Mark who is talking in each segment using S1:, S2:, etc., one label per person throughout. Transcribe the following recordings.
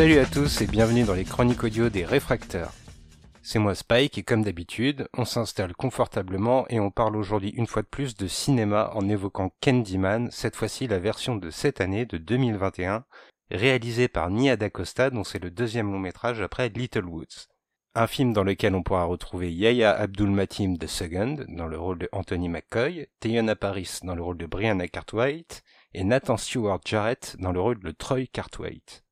S1: Salut à tous et bienvenue dans les chroniques audio des réfracteurs. C'est moi Spike et comme d'habitude, on s'installe confortablement et on parle aujourd'hui une fois de plus de cinéma en évoquant Candyman, cette fois-ci la version de cette année de 2021, réalisée par Nia DaCosta dont c'est le deuxième long métrage après Little Woods. Un film dans lequel on pourra retrouver Yaya Abdul Matim II dans le rôle de Anthony McCoy, Teyona Paris dans le rôle de Brianna Cartwright et Nathan Stewart Jarrett dans le rôle de Troy Cartwright.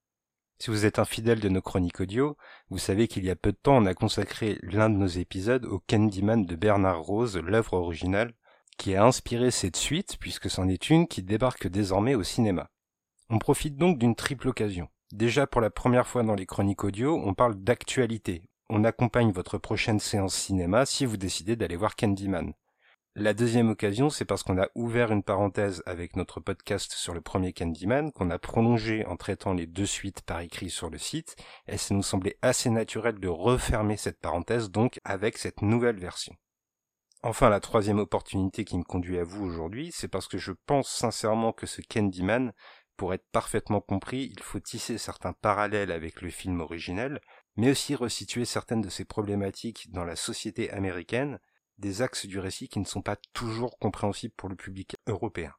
S1: Si vous êtes un fidèle de nos chroniques audio, vous savez qu'il y a peu de temps on a consacré l'un de nos épisodes au Candyman de Bernard Rose, l'œuvre originale, qui a inspiré cette suite puisque c'en est une qui débarque désormais au cinéma. On profite donc d'une triple occasion. Déjà pour la première fois dans les chroniques audio, on parle d'actualité, on accompagne votre prochaine séance cinéma si vous décidez d'aller voir Candyman. La deuxième occasion, c'est parce qu'on a ouvert une parenthèse avec notre podcast sur le premier Candyman, qu'on a prolongé en traitant les deux suites par écrit sur le site, et ça nous semblait assez naturel de refermer cette parenthèse donc avec cette nouvelle version. Enfin, la troisième opportunité qui me conduit à vous aujourd'hui, c'est parce que je pense sincèrement que ce Candyman, pour être parfaitement compris, il faut tisser certains parallèles avec le film originel, mais aussi resituer certaines de ces problématiques dans la société américaine, des axes du récit qui ne sont pas toujours compréhensibles pour le public européen.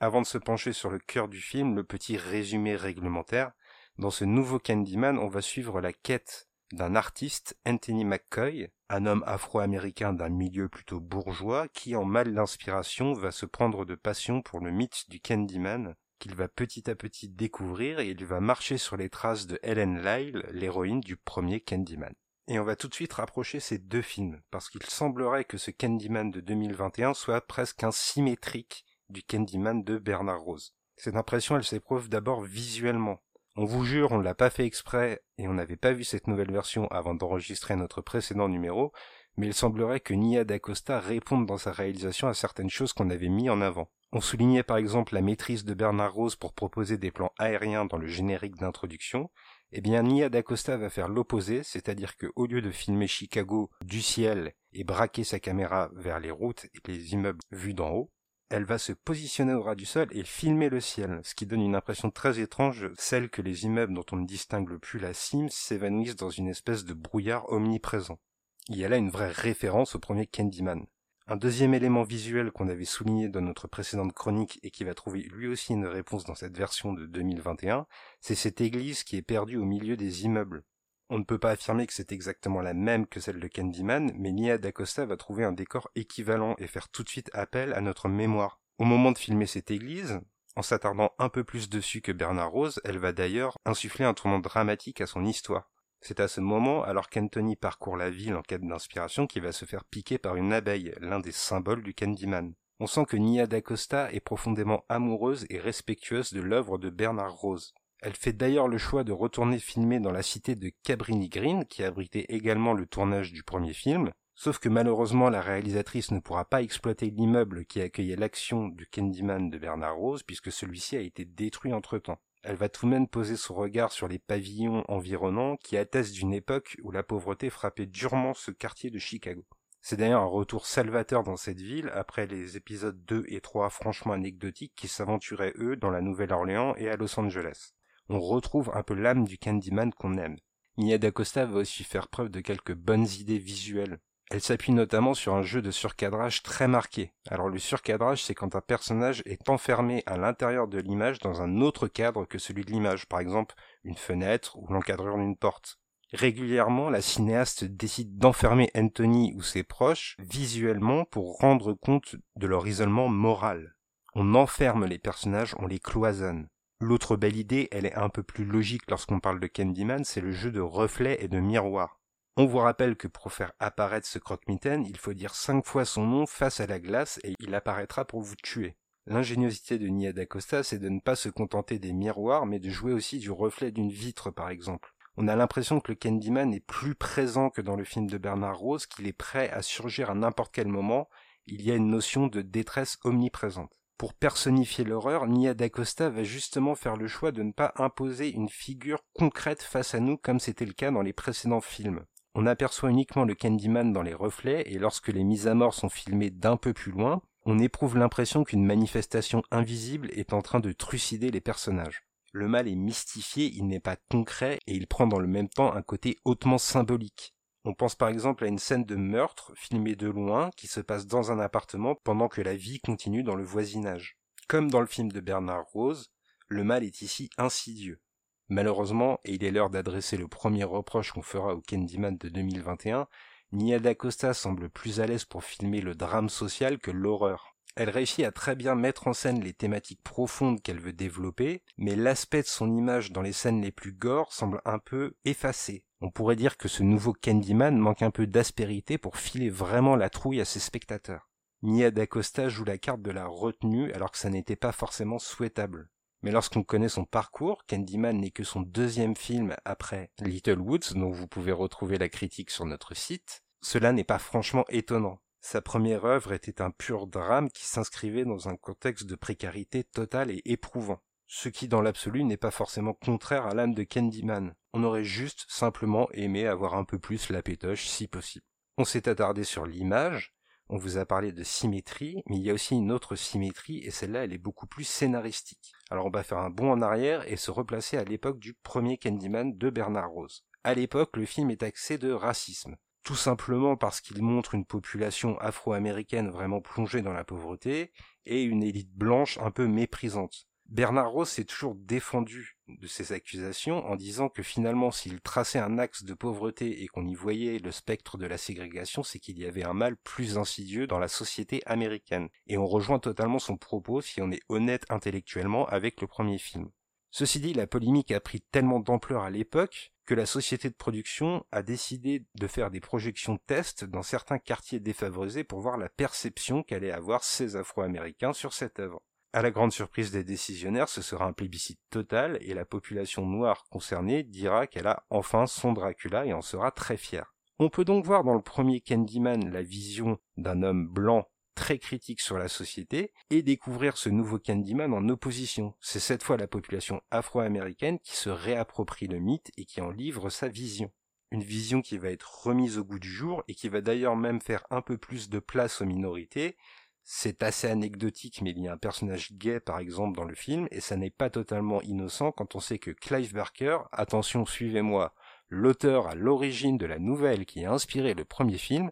S1: Avant de se pencher sur le cœur du film, le petit résumé réglementaire, dans ce nouveau Candyman, on va suivre la quête d'un artiste, Anthony McCoy, un homme afro-américain d'un milieu plutôt bourgeois, qui en mal d'inspiration va se prendre de passion pour le mythe du Candyman, qu'il va petit à petit découvrir et il va marcher sur les traces de Helen Lyle, l'héroïne du premier Candyman. Et on va tout de suite rapprocher ces deux films, parce qu'il semblerait que ce Candyman de 2021 soit presque un symétrique du Candyman de Bernard Rose. Cette impression, elle s'éprouve d'abord visuellement. On vous jure, on ne l'a pas fait exprès et on n'avait pas vu cette nouvelle version avant d'enregistrer notre précédent numéro, mais il semblerait que Nia d'Acosta réponde dans sa réalisation à certaines choses qu'on avait mis en avant. On soulignait par exemple la maîtrise de Bernard Rose pour proposer des plans aériens dans le générique d'introduction. Eh bien, Nia d'Acosta va faire l'opposé, c'est-à-dire que au lieu de filmer Chicago du ciel et braquer sa caméra vers les routes et les immeubles vus d'en haut, elle va se positionner au ras du sol et filmer le ciel, ce qui donne une impression très étrange, celle que les immeubles dont on ne distingue plus la cime s'évanouissent dans une espèce de brouillard omniprésent. Il y a là une vraie référence au premier Candyman. Un deuxième élément visuel qu'on avait souligné dans notre précédente chronique et qui va trouver lui aussi une réponse dans cette version de 2021, c'est cette église qui est perdue au milieu des immeubles. On ne peut pas affirmer que c'est exactement la même que celle de Candyman, mais Nia d'Acosta va trouver un décor équivalent et faire tout de suite appel à notre mémoire. Au moment de filmer cette église, en s'attardant un peu plus dessus que Bernard Rose, elle va d'ailleurs insuffler un tournant dramatique à son histoire. C'est à ce moment, alors qu'Anthony parcourt la ville en quête d'inspiration, qu'il va se faire piquer par une abeille, l'un des symboles du Candyman. On sent que Nia d'Acosta est profondément amoureuse et respectueuse de l'œuvre de Bernard Rose. Elle fait d'ailleurs le choix de retourner filmer dans la cité de Cabrini Green, qui abritait également le tournage du premier film, sauf que malheureusement la réalisatrice ne pourra pas exploiter l'immeuble qui accueillait l'action du Candyman de Bernard Rose, puisque celui-ci a été détruit entre-temps elle va tout de même poser son regard sur les pavillons environnants qui attestent d'une époque où la pauvreté frappait durement ce quartier de Chicago. C'est d'ailleurs un retour salvateur dans cette ville après les épisodes 2 et 3 franchement anecdotiques qui s'aventuraient eux dans la Nouvelle-Orléans et à Los Angeles. On retrouve un peu l'âme du Candyman qu'on aime. Nia d'Acosta va aussi faire preuve de quelques bonnes idées visuelles. Elle s'appuie notamment sur un jeu de surcadrage très marqué. Alors le surcadrage, c'est quand un personnage est enfermé à l'intérieur de l'image dans un autre cadre que celui de l'image, par exemple une fenêtre ou l'encadrure d'une porte. Régulièrement, la cinéaste décide d'enfermer Anthony ou ses proches visuellement pour rendre compte de leur isolement moral. On enferme les personnages, on les cloisonne. L'autre belle idée, elle est un peu plus logique lorsqu'on parle de Candyman, c'est le jeu de reflets et de miroirs. On vous rappelle que pour faire apparaître ce croque-mitaine, il faut dire cinq fois son nom face à la glace et il apparaîtra pour vous tuer. L'ingéniosité de Nia d'Acosta, c'est de ne pas se contenter des miroirs, mais de jouer aussi du reflet d'une vitre, par exemple. On a l'impression que le Candyman est plus présent que dans le film de Bernard Rose, qu'il est prêt à surgir à n'importe quel moment. Il y a une notion de détresse omniprésente. Pour personnifier l'horreur, Nia d'Acosta va justement faire le choix de ne pas imposer une figure concrète face à nous comme c'était le cas dans les précédents films. On aperçoit uniquement le Candyman dans les reflets et lorsque les mises à mort sont filmées d'un peu plus loin, on éprouve l'impression qu'une manifestation invisible est en train de trucider les personnages. Le mal est mystifié, il n'est pas concret et il prend dans le même temps un côté hautement symbolique. On pense par exemple à une scène de meurtre filmée de loin qui se passe dans un appartement pendant que la vie continue dans le voisinage. Comme dans le film de Bernard Rose, le mal est ici insidieux. Malheureusement, et il est l'heure d'adresser le premier reproche qu'on fera au Candyman de 2021, Nia D'Acosta semble plus à l'aise pour filmer le drame social que l'horreur. Elle réussit à très bien mettre en scène les thématiques profondes qu'elle veut développer, mais l'aspect de son image dans les scènes les plus gore semble un peu effacé. On pourrait dire que ce nouveau Candyman manque un peu d'aspérité pour filer vraiment la trouille à ses spectateurs. Nia D'Acosta joue la carte de la retenue alors que ça n'était pas forcément souhaitable. Mais lorsqu'on connaît son parcours, Candyman n'est que son deuxième film après Little Woods, dont vous pouvez retrouver la critique sur notre site, cela n'est pas franchement étonnant. Sa première œuvre était un pur drame qui s'inscrivait dans un contexte de précarité totale et éprouvant. Ce qui dans l'absolu n'est pas forcément contraire à l'âme de Candyman. On aurait juste simplement aimé avoir un peu plus la pétoche si possible. On s'est attardé sur l'image, on vous a parlé de symétrie, mais il y a aussi une autre symétrie, et celle-là, elle est beaucoup plus scénaristique. Alors on va faire un bond en arrière et se replacer à l'époque du premier Candyman de Bernard Rose. À l'époque, le film est axé de racisme. Tout simplement parce qu'il montre une population afro-américaine vraiment plongée dans la pauvreté et une élite blanche un peu méprisante. Bernard Rose s'est toujours défendu de ces accusations en disant que finalement s'il traçait un axe de pauvreté et qu'on y voyait le spectre de la ségrégation, c'est qu'il y avait un mal plus insidieux dans la société américaine. Et on rejoint totalement son propos si on est honnête intellectuellement avec le premier film. Ceci dit, la polémique a pris tellement d'ampleur à l'époque que la société de production a décidé de faire des projections tests dans certains quartiers défavorisés pour voir la perception qu'allaient avoir ces Afro-Américains sur cette œuvre. À la grande surprise des décisionnaires, ce sera un plébiscite total et la population noire concernée dira qu'elle a enfin son Dracula et en sera très fière. On peut donc voir dans le premier Candyman la vision d'un homme blanc très critique sur la société et découvrir ce nouveau Candyman en opposition. C'est cette fois la population afro-américaine qui se réapproprie le mythe et qui en livre sa vision. Une vision qui va être remise au goût du jour et qui va d'ailleurs même faire un peu plus de place aux minorités c'est assez anecdotique, mais il y a un personnage gay par exemple dans le film, et ça n'est pas totalement innocent quand on sait que Clive Barker, attention suivez-moi, l'auteur à l'origine de la nouvelle qui a inspiré le premier film,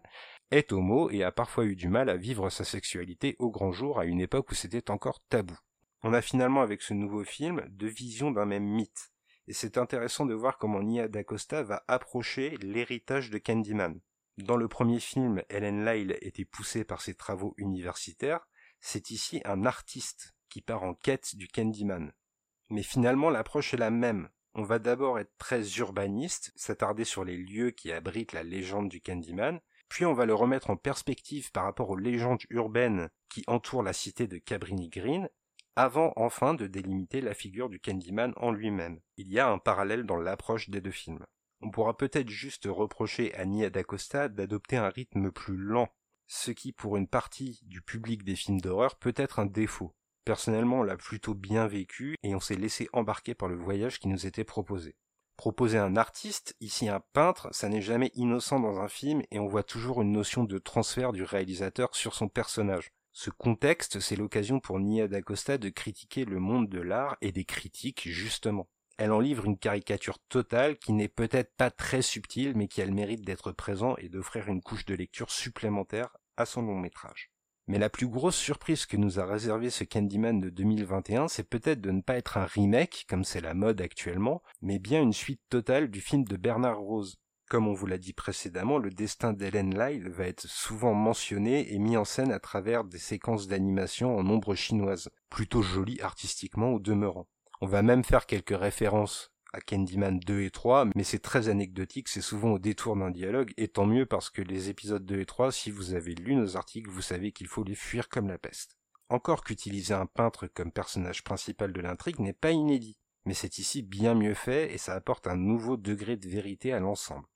S1: est homo et a parfois eu du mal à vivre sa sexualité au grand jour à une époque où c'était encore tabou. On a finalement avec ce nouveau film deux visions d'un même mythe, et c'est intéressant de voir comment Nia D'Acosta va approcher l'héritage de Candyman. Dans le premier film, Helen Lyle était poussée par ses travaux universitaires, c'est ici un artiste qui part en quête du Candyman. Mais finalement, l'approche est la même. On va d'abord être très urbaniste, s'attarder sur les lieux qui abritent la légende du Candyman, puis on va le remettre en perspective par rapport aux légendes urbaines qui entourent la cité de Cabrini Green, avant enfin de délimiter la figure du Candyman en lui-même. Il y a un parallèle dans l'approche des deux films. On pourra peut-être juste reprocher à Nia d'Acosta d'adopter un rythme plus lent, ce qui pour une partie du public des films d'horreur peut être un défaut. Personnellement, on l'a plutôt bien vécu et on s'est laissé embarquer par le voyage qui nous était proposé. Proposer un artiste, ici un peintre, ça n'est jamais innocent dans un film et on voit toujours une notion de transfert du réalisateur sur son personnage. Ce contexte, c'est l'occasion pour Nia d'Acosta de critiquer le monde de l'art et des critiques, justement. Elle en livre une caricature totale qui n'est peut-être pas très subtile, mais qui a le mérite d'être présent et d'offrir une couche de lecture supplémentaire à son long métrage. Mais la plus grosse surprise que nous a réservé ce Candyman de 2021, c'est peut-être de ne pas être un remake, comme c'est la mode actuellement, mais bien une suite totale du film de Bernard Rose. Comme on vous l'a dit précédemment, le destin d'Helen Lyle va être souvent mentionné et mis en scène à travers des séquences d'animation en ombre chinoise, plutôt jolies artistiquement au demeurant. On va même faire quelques références à Candyman 2 et 3, mais c'est très anecdotique, c'est souvent au détour d'un dialogue, et tant mieux parce que les épisodes 2 et 3, si vous avez lu nos articles, vous savez qu'il faut les fuir comme la peste. Encore qu'utiliser un peintre comme personnage principal de l'intrigue n'est pas inédit, mais c'est ici bien mieux fait et ça apporte un nouveau degré de vérité à l'ensemble.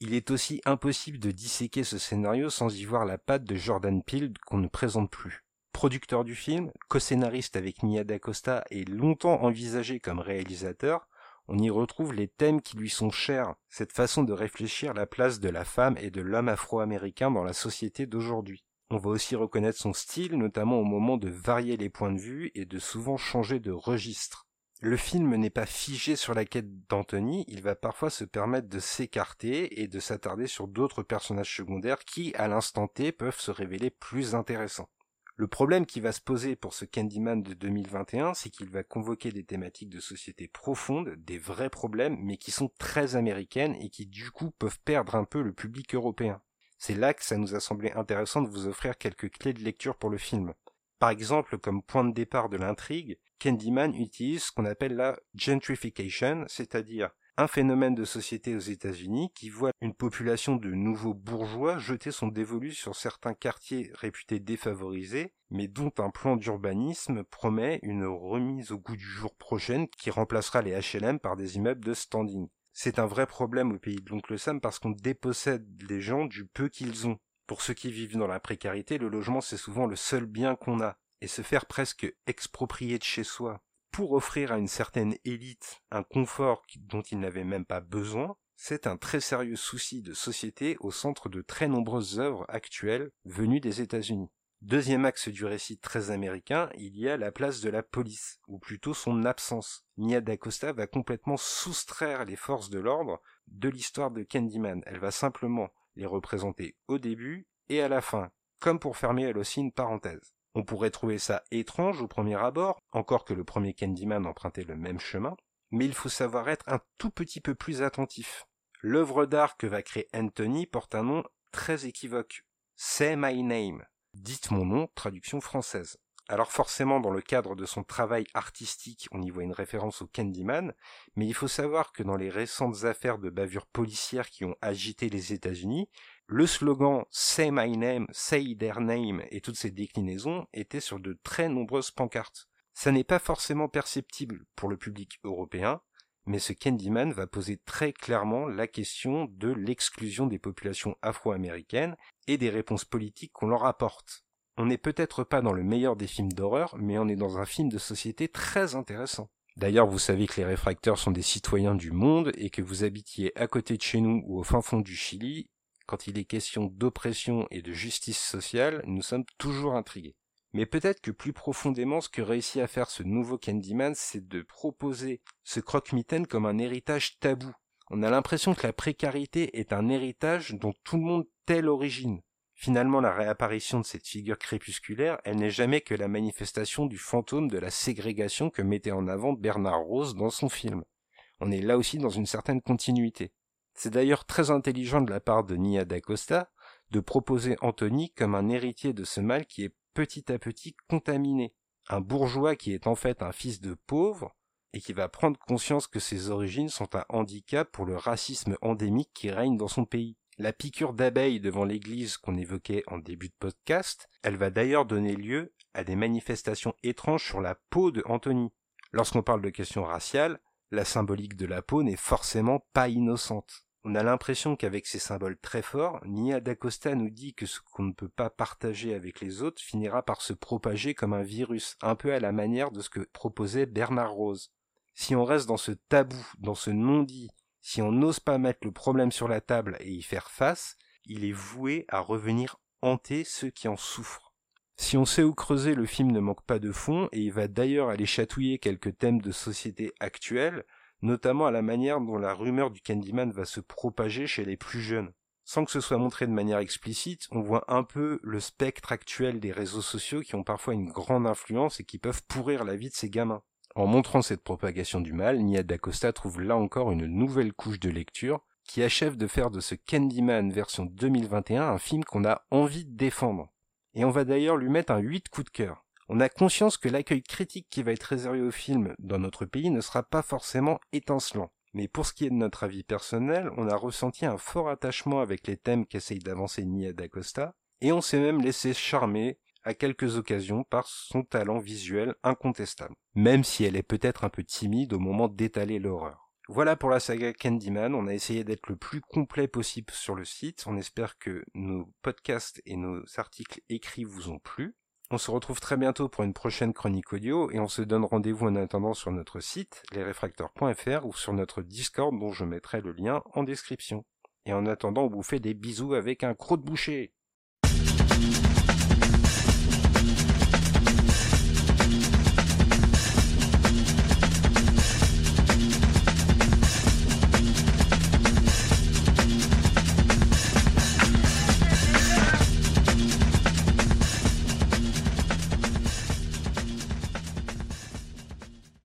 S1: Il est aussi impossible de disséquer ce scénario sans y voir la patte de Jordan Peele qu'on ne présente plus producteur du film, co-scénariste avec Nia D'Acosta et longtemps envisagé comme réalisateur, on y retrouve les thèmes qui lui sont chers, cette façon de réfléchir la place de la femme et de l'homme afro-américain dans la société d'aujourd'hui. On va aussi reconnaître son style, notamment au moment de varier les points de vue et de souvent changer de registre. Le film n'est pas figé sur la quête d'Anthony, il va parfois se permettre de s'écarter et de s'attarder sur d'autres personnages secondaires qui, à l'instant T, peuvent se révéler plus intéressants. Le problème qui va se poser pour ce Candyman de 2021, c'est qu'il va convoquer des thématiques de société profondes, des vrais problèmes, mais qui sont très américaines et qui du coup peuvent perdre un peu le public européen. C'est là que ça nous a semblé intéressant de vous offrir quelques clés de lecture pour le film. Par exemple, comme point de départ de l'intrigue, Candyman utilise ce qu'on appelle la gentrification, c'est-à-dire un phénomène de société aux États-Unis qui voit une population de nouveaux bourgeois jeter son dévolu sur certains quartiers réputés défavorisés, mais dont un plan d'urbanisme promet une remise au goût du jour prochaine qui remplacera les HLM par des immeubles de standing. C'est un vrai problème au pays de l'oncle Sam parce qu'on dépossède les gens du peu qu'ils ont. Pour ceux qui vivent dans la précarité, le logement c'est souvent le seul bien qu'on a et se faire presque exproprier de chez soi pour offrir à une certaine élite un confort dont ils n'avaient même pas besoin, c'est un très sérieux souci de société au centre de très nombreuses œuvres actuelles venues des États-Unis. Deuxième axe du récit très américain, il y a la place de la police, ou plutôt son absence. Nia D'Acosta va complètement soustraire les forces de l'ordre de l'histoire de Candyman. Elle va simplement les représenter au début et à la fin, comme pour fermer elle aussi une parenthèse. On pourrait trouver ça étrange au premier abord, encore que le premier Candyman empruntait le même chemin, mais il faut savoir être un tout petit peu plus attentif. L'œuvre d'art que va créer Anthony porte un nom très équivoque. Say My Name. Dites mon nom, traduction française. Alors forcément, dans le cadre de son travail artistique, on y voit une référence au Candyman, mais il faut savoir que dans les récentes affaires de bavures policières qui ont agité les États-Unis, le slogan Say my name, say their name et toutes ces déclinaisons étaient sur de très nombreuses pancartes. Ça n'est pas forcément perceptible pour le public européen, mais ce Candyman va poser très clairement la question de l'exclusion des populations afro-américaines et des réponses politiques qu'on leur apporte. On n'est peut-être pas dans le meilleur des films d'horreur, mais on est dans un film de société très intéressant. D'ailleurs, vous savez que les réfracteurs sont des citoyens du monde et que vous habitiez à côté de chez nous ou au fin fond du Chili, quand il est question d'oppression et de justice sociale, nous sommes toujours intrigués. Mais peut-être que plus profondément, ce que réussit à faire ce nouveau Candyman, c'est de proposer ce croque-mitaine comme un héritage tabou. On a l'impression que la précarité est un héritage dont tout le monde tait l'origine. Finalement, la réapparition de cette figure crépusculaire, elle n'est jamais que la manifestation du fantôme de la ségrégation que mettait en avant Bernard Rose dans son film. On est là aussi dans une certaine continuité. C'est d'ailleurs très intelligent de la part de Nia d'Acosta de proposer Anthony comme un héritier de ce mal qui est petit à petit contaminé. Un bourgeois qui est en fait un fils de pauvre et qui va prendre conscience que ses origines sont un handicap pour le racisme endémique qui règne dans son pays. La piqûre d'abeille devant l'église qu'on évoquait en début de podcast, elle va d'ailleurs donner lieu à des manifestations étranges sur la peau de Anthony. Lorsqu'on parle de questions raciales, la symbolique de la peau n'est forcément pas innocente. On a l'impression qu'avec ces symboles très forts, Nia d'Acosta nous dit que ce qu'on ne peut pas partager avec les autres finira par se propager comme un virus, un peu à la manière de ce que proposait Bernard Rose. Si on reste dans ce tabou, dans ce non-dit, si on n'ose pas mettre le problème sur la table et y faire face, il est voué à revenir hanter ceux qui en souffrent. Si on sait où creuser, le film ne manque pas de fond, et il va d'ailleurs aller chatouiller quelques thèmes de société actuels, notamment à la manière dont la rumeur du Candyman va se propager chez les plus jeunes. Sans que ce soit montré de manière explicite, on voit un peu le spectre actuel des réseaux sociaux qui ont parfois une grande influence et qui peuvent pourrir la vie de ces gamins. En montrant cette propagation du mal, Nia D'Acosta trouve là encore une nouvelle couche de lecture qui achève de faire de ce Candyman version 2021 un film qu'on a envie de défendre et on va d'ailleurs lui mettre un 8 coup de cœur. On a conscience que l'accueil critique qui va être réservé au film dans notre pays ne sera pas forcément étincelant. Mais pour ce qui est de notre avis personnel, on a ressenti un fort attachement avec les thèmes qu'essaye d'avancer Nia D'Acosta, et on s'est même laissé charmer à quelques occasions par son talent visuel incontestable, même si elle est peut-être un peu timide au moment d'étaler l'horreur. Voilà pour la saga Candyman. On a essayé d'être le plus complet possible sur le site. On espère que nos podcasts et nos articles écrits vous ont plu. On se retrouve très bientôt pour une prochaine chronique audio et on se donne rendez-vous en attendant sur notre site, lesrefracteurs.fr ou sur notre Discord dont je mettrai le lien en description. Et en attendant, on vous fait des bisous avec un croc de boucher.